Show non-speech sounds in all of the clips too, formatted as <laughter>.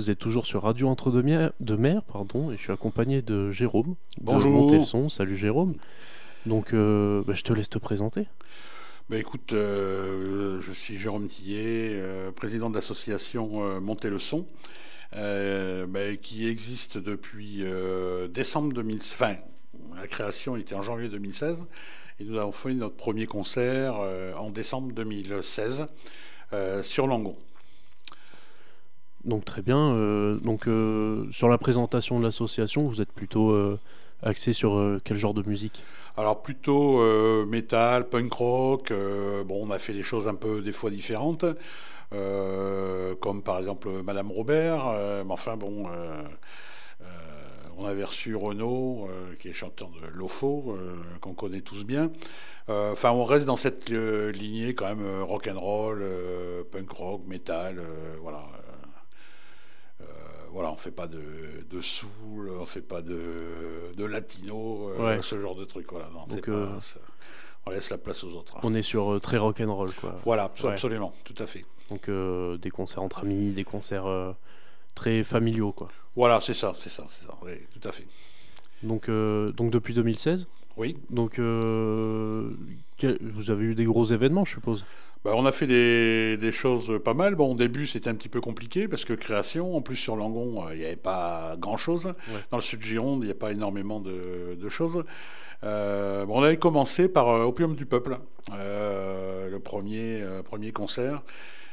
vous êtes toujours sur Radio Entre deux Mer, de Mer pardon, et je suis accompagné de Jérôme. Bonjour. De Monter le son. Salut Jérôme. Donc, euh, bah, je te laisse te présenter. Bah, écoute, euh, je suis Jérôme Tillet, euh, président de l'association Monter le son, bah, qui existe depuis décembre 2016. Enfin, la création était en janvier 2016, et nous avons fait notre premier concert en décembre 2016 euh, sur Langon. Donc, très bien. euh, donc, euh, sur la présentation de l'association, vous êtes plutôt euh, axé sur quel genre de musique? Alors plutôt métal, punk rock. bon, on a fait des choses un peu des fois différentes, comme par exemple Madame Robert. mais enfin bon, on avait reçu Renaud, qui est chanteur de Lofo, qu'on connaît tous bien. Enfin, on reste dans cette lignée quand même rock and roll, punk rock, métal, euh, voilà. Voilà, on fait pas de, de soul, on fait pas de, de latino, euh, Ouais. ce genre de truc. Voilà, non, Donc, c'est euh, pas- on laisse la place aux autres. hein. On est sur euh, très rock'n'roll, quoi. Voilà, abso- Ouais. absolument, tout à fait. Donc, des concerts entre amis, des concerts très familiaux, quoi. Voilà, c'est ça, c'est ça, c'est ça, oui, tout à fait. Donc, euh, donc depuis 2016 Oui, Donc, euh, vous avez eu des gros événements, je suppose? Bah, on a fait des, des choses pas mal. Bon, au début, c'était un petit peu compliqué parce que création, en plus sur Langon, euh, il n'y avait pas grand-chose. Dans le sud Gironde, il n'y a pas énormément de, de choses. Euh, bon, on avait commencé par euh, Opium du Peuple, le premier, premier concert.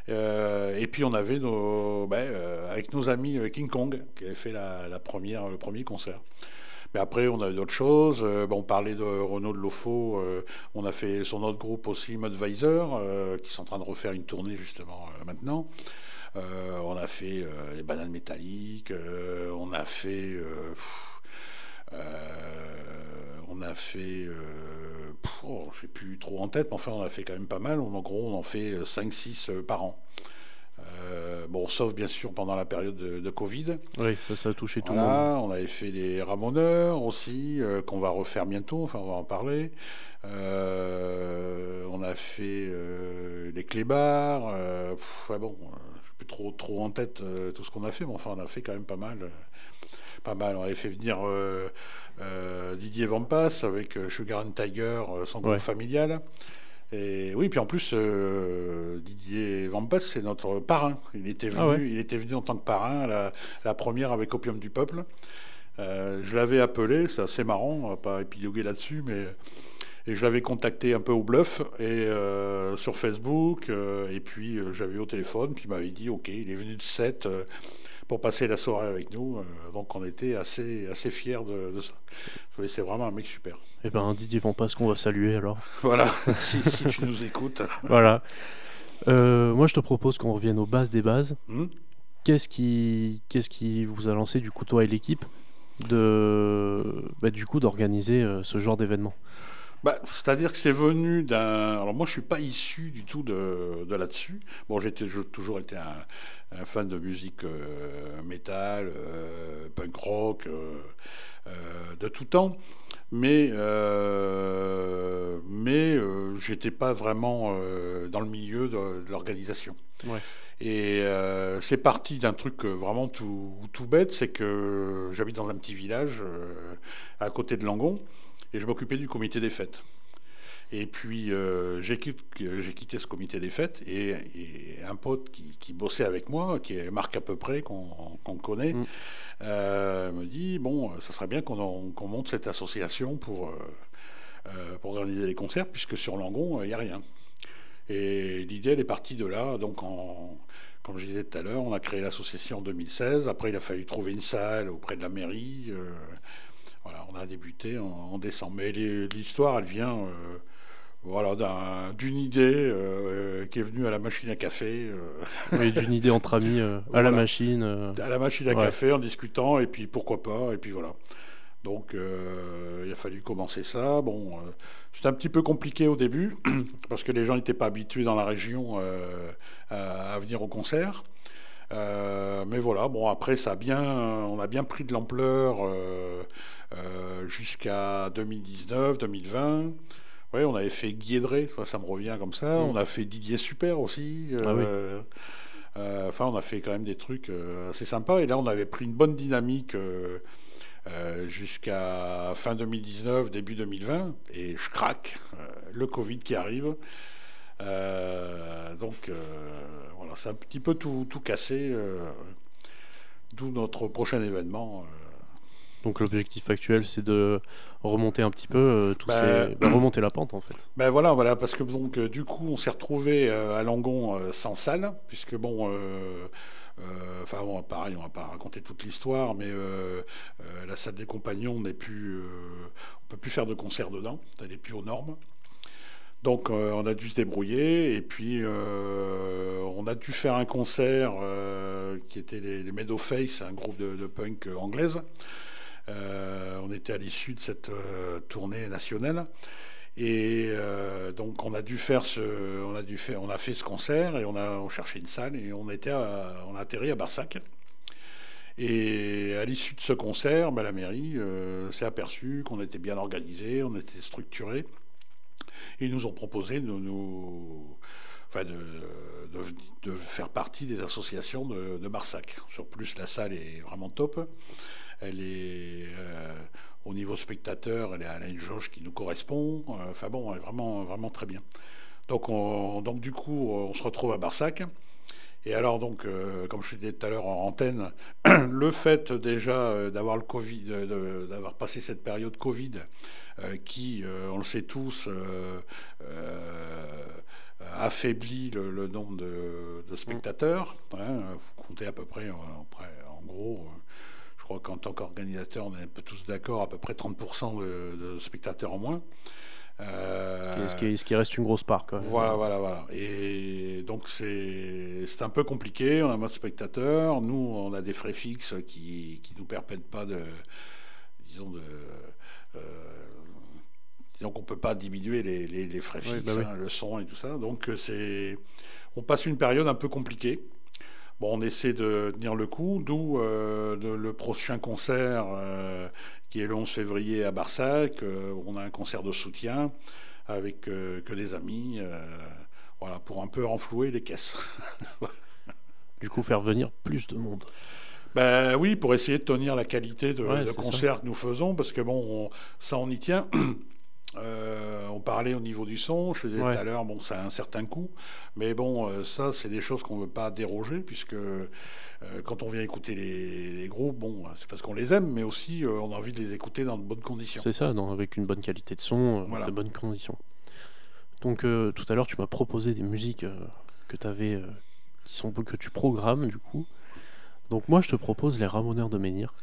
Et puis on avait nos, ben, avec nos amis King Kong qui avait fait la, la première, le premier concert. Mais après, on a eu d'autres choses. Euh, on parlait de Renaud de Lofo. euh, on a fait son autre groupe aussi, Mudvisor, euh, qui sont en train de refaire une tournée justement maintenant. On a fait les bananes métalliques. on a fait. on a fait. oh, je sais plus trop en tête, mais enfin, on a fait quand même pas mal. En gros, on en fait 5-6 par an. Euh, bon, sauf bien sûr pendant la période de, de Covid. Oui, ça, ça a touché tout le monde. On avait fait les Ramoneurs aussi, euh, qu'on va refaire bientôt, enfin on va en parler. Euh, on a fait les clébards. pff, ouais, bon, je suis plus trop, trop en tête tout ce qu'on a fait, mais enfin on a fait quand même pas mal. pas mal. On avait fait venir Didier Vampas avec Sugar and Tiger, son groupe Ouais. familial. Et oui, puis en plus, euh, Didier Vampas, c'est notre parrain. Il était venu, Ah ouais. il était venu en tant que parrain la, la première avec Opium du Peuple. Euh, je l'avais appelé, c'est assez marrant, on va pas épiloguer là-dessus, mais et je l'avais contacté un peu au bluff et euh, sur Facebook, et puis j'avais eu au téléphone, puis il m'avait dit ok, il est venu de 7 pour passer la soirée avec nous, euh, donc on était assez assez fiers de, de ça. C'est vraiment un mec super. Eh ben, Didier Vampas qu'on va saluer alors. <laughs> Voilà, si, si tu nous écoutes. <laughs> voilà. Euh, moi, je te propose qu'on revienne aux bases des bases. Hmm Qu'est-ce qui, qu'est-ce qui vous a lancé, du coup, toi et l'équipe, de, bah, du coup, d'organiser euh, ce genre d'événement? Bah, C'est-à-dire que c'est venu d'un. Alors moi, je suis pas issu du tout de, de là-dessus. Bon, j'ai toujours été un, un fan de musique euh, métal, euh, punk rock, euh, euh, de tout temps. Mais, euh, mais euh, j'étais pas vraiment dans le milieu de, de l'organisation. Ouais. Et euh, c'est parti d'un truc vraiment tout, tout bête, c'est que j'habite dans un petit village euh, à côté de Langon et je m'occupais du comité des fêtes. Et puis euh, j'ai quitté, ce comité des fêtes et, et un pote qui, qui bossait avec moi, qui est Marc à peu près, qu'on connaît, Mm. euh, me dit bon, ça serait bien qu'on monte cette association pour, euh, euh, pour organiser les concerts, puisque sur Langon, il n'y a rien. Et l'idée, elle est partie de là. Donc, en, comme je disais tout à l'heure, on a créé l'association en 2016. Après, il a fallu trouver une salle auprès de la mairie. Voilà, on a débuté en, en décembre. Mais l'histoire, elle vient euh, voilà, d'un- d'une idée euh, qui est venue à la machine à café. euh, Oui, D'une idée entre amis euh, à la machine. à la machine à Ouais. café en discutant, et puis pourquoi pas, et puis voilà. Donc il a fallu commencer ça. Bon, c'était un petit peu compliqué au début, <clears throat> parce que les gens n'étaient pas habitués dans la région à, à venir au concert. Mais voilà, bon après ça a bien, on a bien pris de l'ampleur jusqu'à 2019, 2020. Ouais, on avait fait Guédré, ça, ça me revient comme ça. Mm. On a fait Didier Super aussi. Ah oui. euh, Enfin, on a fait quand même des trucs assez sympas. Et là, on avait pris une bonne dynamique jusqu'à fin 2019, début 2020. Et je craque. le Covid qui arrive. donc voilà, c'est un petit peu tout, tout cassé. D'où notre prochain événement. Donc l'objectif actuel, c'est de remonter un petit peu, euh, bah, bah, remonter la pente en fait. Ben voilà, voilà, parce que donc euh, du coup, on s'est retrouvé euh, à Langon sans salle, puisque bon. Enfin, pareil, on va pas raconter toute l'histoire, mais la salle des compagnons n'est plus, on peut plus faire de concert dedans, elle n'est plus aux normes. Donc, on a dû se débrouiller, et puis on a dû faire un concert qui était les, les Meadow Face, un groupe de, de punk anglaise. Euh, on était à l'issue de cette euh, tournée nationale. Et euh, donc on a dû faire ce, on a dû faire, on a fait ce concert et on a cherché une salle et on était, on a atterri à Barsac. Et à l'issue de ce concert, ben, la mairie s'est aperçue qu'on était bien organisé, on était structuré. Ils nous ont proposé de, faire partie des associations de, de Barsac. Sur plus, la salle est vraiment top elle est euh, au niveau spectateur, elle, a une jauge qui nous correspond. Euh, enfin bon, elle est vraiment, vraiment très bien. Donc, donc du coup, on se retrouve à Barsac. Et alors donc, euh, comme je disais tout à l'heure en antenne, <clears throat> le fait déjà d'avoir le Covid, d'avoir passé cette période Covid, qui, on le sait tous, affaiblit le, nombre de, spectateurs. Hein, vous comptez à peu près, en gros, crois qu'en tant qu'organisateur, on est un peu tous d'accord, à peu près 30% de, spectateurs en moins. Euh, ce, qui, reste une grosse part. Voilà, voilà, voilà. Et donc c'est un peu compliqué, on a moins de spectateurs, nous on a des frais fixes qui ne nous permettent pas de, disons, de... Euh, disons qu'on ne peut pas diminuer les, les, frais fixes, bah hein, le son et tout ça. Donc c'est... On passe une période un peu compliquée. Bon, on essaie de tenir le coup, d'où euh, le prochain concert euh, qui est le 11 février à Barsac. Euh, on a un concert de soutien avec que des amis, voilà, pour un peu renflouer les caisses. <laughs> du coup, faire venir plus de monde. Ben oui, pour essayer de tenir la qualité de, concert que nous faisons, parce que bon, ça on y tient. <clears throat> Euh, on parlait au niveau du son, je disais tout à l'heure, bon, ça a un certain coût, mais bon, euh, ça, c'est des choses qu'on ne veut pas déroger, puisque euh, quand on vient écouter les, groupes, bon, c'est parce qu'on les aime, mais aussi on a envie de les écouter dans de bonnes conditions. C'est ça, avec une bonne qualité de son, de bonnes conditions. Donc tout à l'heure, tu m'as proposé des musiques que tu avais, qui sont que tu programmes du coup. Donc moi, je te propose les Ramoneurs de Menhir.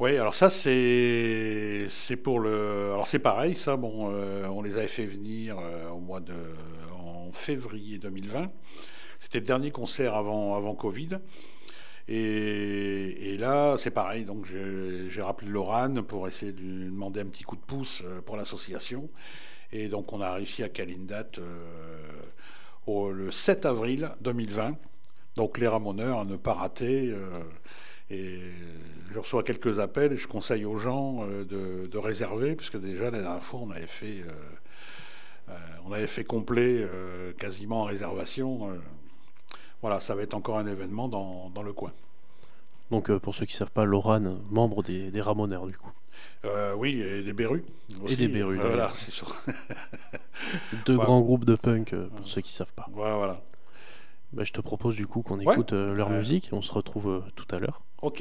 Oui, alors ça c'est pour le alors c'est pareil ça bon euh, on les avait fait venir euh, au mois de en février 2020. C'était le dernier concert avant avant Covid. Et, et là c'est pareil donc j'ai rappelé Lorane pour essayer de lui demander un petit coup de pouce euh, pour l'association. Et donc on a réussi à caler une date au, le 7 avril 2020. Donc les Ramoneurs à ne pas rater. Et je reçois quelques appels et je conseille aux gens euh, de, réserver, puisque déjà la dernière fois, on avait fait, euh, euh, on avait fait complet quasiment en réservation. voilà, ça va être encore un événement dans, le coin. Donc, pour ceux qui ne savent pas, Lorane, membre des, des Ramoneurs, du coup. oui, et des Berus. Et des Berus. voilà, c'est sûr. <laughs> Deux grands groupes de punk, pour ceux qui ne savent pas. Voilà, voilà. Bah, je te propose du coup qu'on écoute leur musique. On se retrouve tout à l'heure. Ok.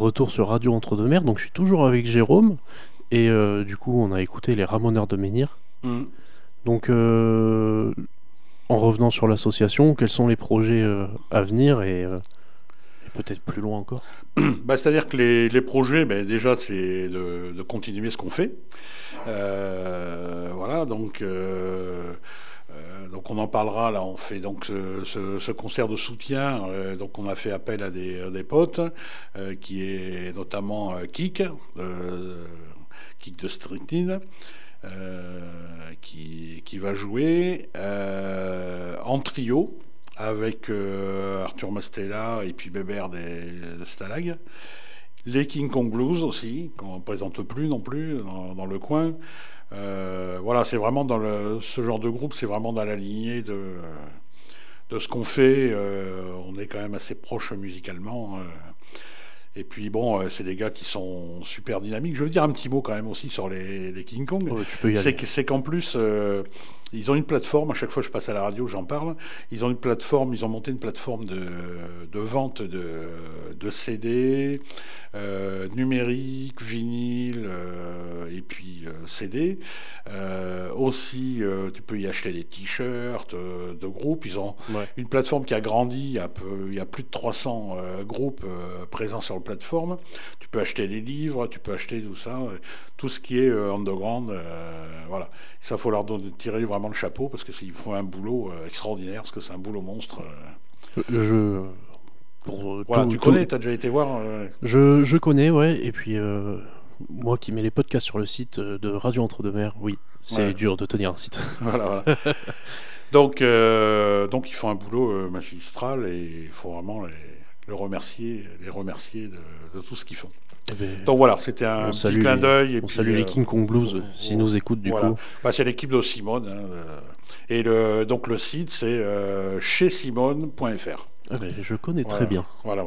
Retour sur Radio Entre-deux-Mers. Donc je suis toujours avec Jérôme. Et euh, du coup, on a écouté les Ramoneurs de Menhir. Mm. Donc, euh, en revenant sur l'association, quels sont les projets euh, à venir et, peut-être plus loin encore? <clears throat> Bah, C'est-à-dire que les, projets, ben, déjà, c'est de, continuer ce qu'on fait. voilà, donc. Donc on en parlera là. On fait donc ce, concert de soutien. donc on a fait appel à des, potes, qui est notamment Kik, Kik de Strychnine, euh, qui, va jouer euh, en trio avec euh, Arthur Mastella et puis Bébert des, Stalag. Les King Kong Blues aussi, qu'on ne présente plus non plus dans, le coin. Voilà, c'est vraiment dans le, ce genre de groupe, c'est vraiment dans la lignée de, de ce qu'on fait. on est quand même assez proche musicalement. Et puis bon, euh, c'est des gars qui sont super dynamiques. Je veux dire un petit mot quand même aussi sur les, King Kong. c'est qu'en plus, euh, ils ont une plateforme. À chaque fois que je passe à la radio, j'en parle. Ils ont une plateforme. Ils ont monté une plateforme de, vente de, de CD, euh, numérique, vinyle et puis CD. aussi, tu peux y acheter des t-shirts de groupes. Ils ont une plateforme qui a grandi. Il y a, il y a plus de 300 groupes présents sur plateforme. Tu peux acheter les livres, tu peux acheter tout ça, euh, tout ce qui est euh, underground. Euh, voilà. Ça, faut leur donner, tirer vraiment le chapeau parce que qu'ils font un boulot extraordinaire, parce que c'est un boulot monstre. Je. Pour voilà, tu connais, tu as déjà été voir je, je, connais, ouais. Et puis, moi qui mets les podcasts sur le site de Radio Entre-deux-Mers, oui, c'est dur de tenir un site. <laughs> voilà, voilà. donc, donc, ils font un boulot magistral et il faut vraiment les le remercier, les remercier de, tout ce qu'ils font. Eh ben, Donc voilà, c'était un petit clin d'œil. On salue les euh, King Kong Blues s'ils nous écoutent du coup. Bah, c'est l'équipe de Simone. Hein, euh, et le, donc le site c'est euh, chez simone.fr. Ah ben, je connais très bien. Voilà,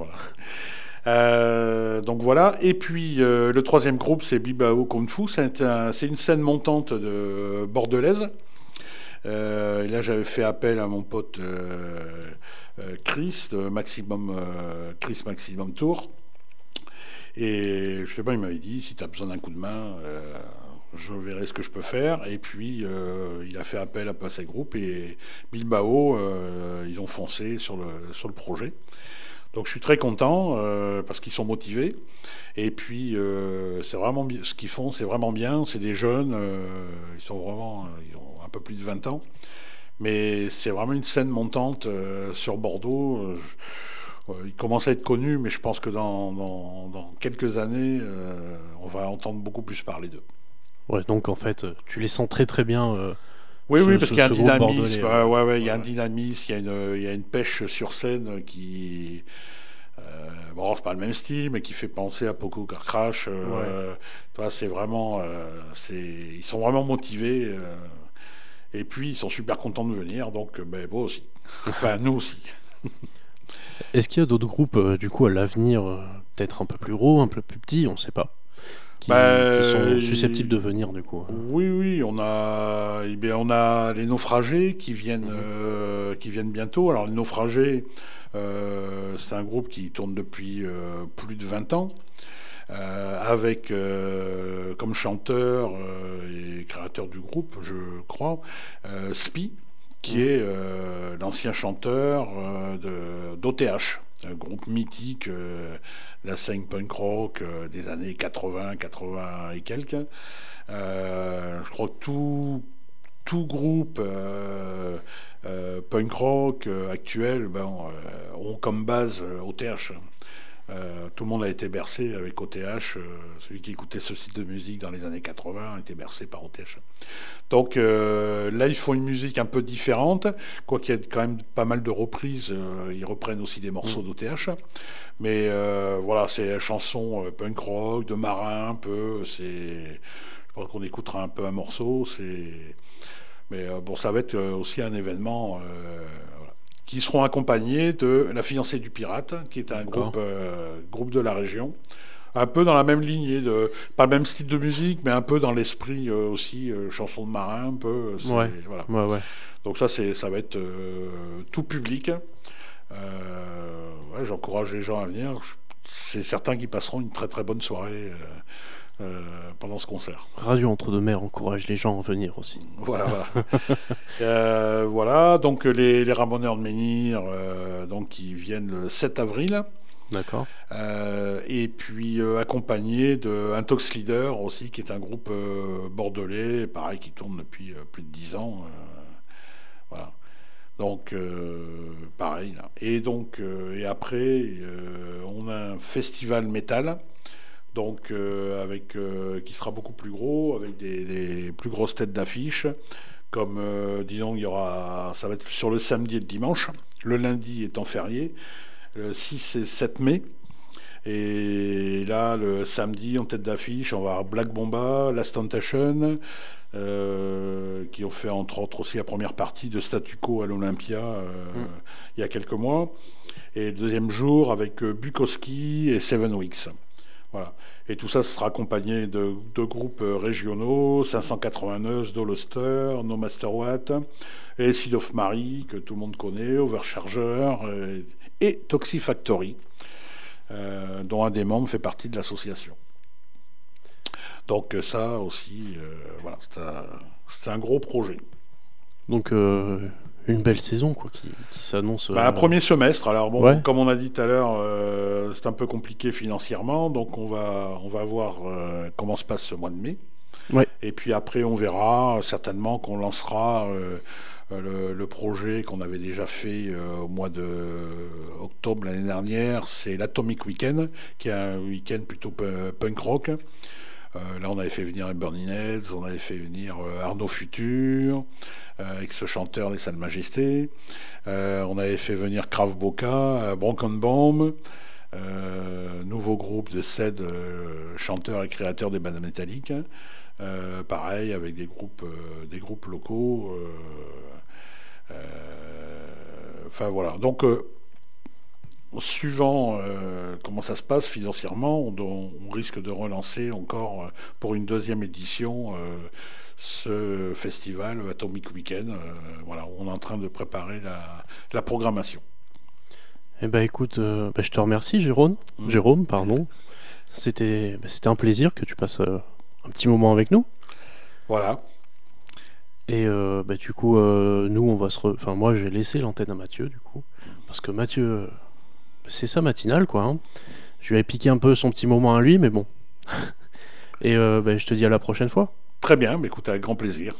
voilà. donc voilà. Et puis le troisième groupe, c'est Bibao Kung Fu. C'est une scène montante de bordelaise. et là, j'avais fait appel à mon pote Chris, de Maximum, Chris Maximum Tour. Et je sais pas, il m'avait dit si tu as besoin d'un coup de main, euh, je verrai ce que je peux faire. Et puis, il a fait appel à Passé Group et Bilbao, ils ont foncé sur le, sur le projet. Donc je suis très content parce qu'ils sont motivés. Et puis, c'est vraiment ce qu'ils font, c'est vraiment bien. C'est des jeunes, ils sont vraiment, ils ont un peu plus de 20 ans. Mais c'est vraiment une scène montante euh, sur Bordeaux. Euh, euh, il commence à être connu, mais je pense que dans, quelques années, on va entendre beaucoup plus parler d'eux. Ouais, donc en fait, tu les sens très très bien. oui, oui, parce qu'il y a un dynamisme. Ouais, ouais, il y a un dynamisme, il y a une, il y a une pêche sur scène qui. bon, c'est pas le même style, mais qui fait penser à Poco Car Crash. c'est vraiment. ils sont vraiment motivés. Et puis, ils sont super contents de venir, donc ben, moi aussi. <laughs> Enfin, nous aussi. <laughs> Est-ce qu'il y a d'autres groupes, euh, du coup, à l'avenir, euh, peut-être un peu plus gros, un peu plus petits, on ne sait pas qui, bah, sont susceptibles de venir du coup. Oui, oui, on a, eh bien, on a les naufragés qui viennent, mhm. euh, qui viennent bientôt. Alors les naufragés, c'est un groupe qui tourne depuis plus de 20 ans. Euh, avec euh, comme chanteur euh, et créateur du groupe, je crois, Spi, qui est l'ancien chanteur d'OTH, un groupe mythique la scène punk rock des années 80, 80 et quelques. je crois que tout, tout groupe punk rock actuel ben, ont comme base OTH. Euh, tout le monde a été bercé avec OTH. Euh, celui qui écoutait ce site de musique dans les années 80 a été bercé par OTH. Donc euh, là, ils font une musique un peu différente, quoiqu'il y ait quand même pas mal de reprises. ils reprennent aussi des morceaux mm. d'OTH. Mais voilà, c'est chanson punk rock, de marin un peu. C'est, je pense qu'on écoutera un peu un morceau. C'est, mais bon, ça va être aussi un événement qui seront accompagnés de La fiancée du pirate, qui est un groupe, euh, groupe de la région. Un peu dans la même lignée, de, pas le même style de musique, mais un peu dans l'esprit euh, aussi, euh, chanson de marin, un peu. Ouais. Voilà. Ouais, Donc ça, c'est, ça va être tout public. J'encourage les gens à venir. c'est certain qu'ils passeront une très très bonne soirée. Pendant ce concert. Radio Entre-deux-Mers encourage les gens à venir aussi. Voilà, voilà. <laughs> voilà donc les, les Ramoneurs de Menhir, donc, qui viennent le 7 avril. D'accord. Euh, et puis euh, accompagné de Intox Leader aussi, qui est un groupe euh, bordelais, pareil, qui tourne depuis plus de 10 ans. voilà. Donc, pareil. Et donc, et après, on a un festival métal. Donc, avec, qui sera beaucoup plus gros, avec des, des plus grosses têtes d'affiche. Comme, disons, il y aura, ça va être sur le samedi et le dimanche. Le lundi étant férié le 6 et 7 mai. Et là, le samedi, en tête d'affiche, on va avoir Black Bomba, Last Tentation, euh, qui ont fait entre autres aussi la première partie de Statu Quo à l'Olympia euh, mm. il y a quelques mois. Et le deuxième jour avec euh, Bukowski et Seven Weeks. Voilà. Et tout ça sera accompagné de, groupes régionaux, 589, Doloster, No Master Watt, et Seed of Mary, que tout le monde connaît, Overcharger, et Toxifactory, euh, dont un des membres fait partie de l'association. Donc ça aussi, euh, voilà, c'est un, gros projet. Donc euh, une belle saison quoi, qui, s'annonce. Bah, un premier semestre. Alors bon, comme on a dit tout à l'heure, c'est un peu compliqué financièrement, donc on va, on va voir comment se passe ce mois de mai. Ouais. Et puis après, on verra certainement qu'on lancera euh, le, projet qu'on avait déjà fait euh, au mois de octobre l'année dernière, c'est l'Atomic Weekend, qui est un week-end plutôt punk rock. Euh, là, on avait fait venir Burning on avait fait venir Arnaud Futur, avec ce chanteur Les Salles Majestés. on avait fait venir Krav Boca, Broken Bomb. nouveau groupe de sept chanteurs et créateurs des bandes métalliques. pareil, avec des groupes, locaux. Euh, enfin voilà. Donc euh, suivant euh, comment ça se passe financièrement, on, risque de relancer encore pour une deuxième édition ce festival Atomic Weekend. voilà, on est en train de préparer la, programmation. Eh ben écoute, bah, je te remercie Jérôme. Mmh. Jérôme, pardon. C'était bah, c'était un plaisir que tu passes un petit moment avec nous. Voilà. Et euh, bah, du coup, euh, nous, on va se. Enfin, moi, j'ai laissé l'antenne à Mathieu, du coup. Parce que Mathieu, euh, c'est sa matinale, quoi. Hein. Je lui ai piqué un peu son petit moment à lui, mais bon. <laughs> Et bah, je te dis à la prochaine fois. Très bien, mais écoute, avec grand plaisir.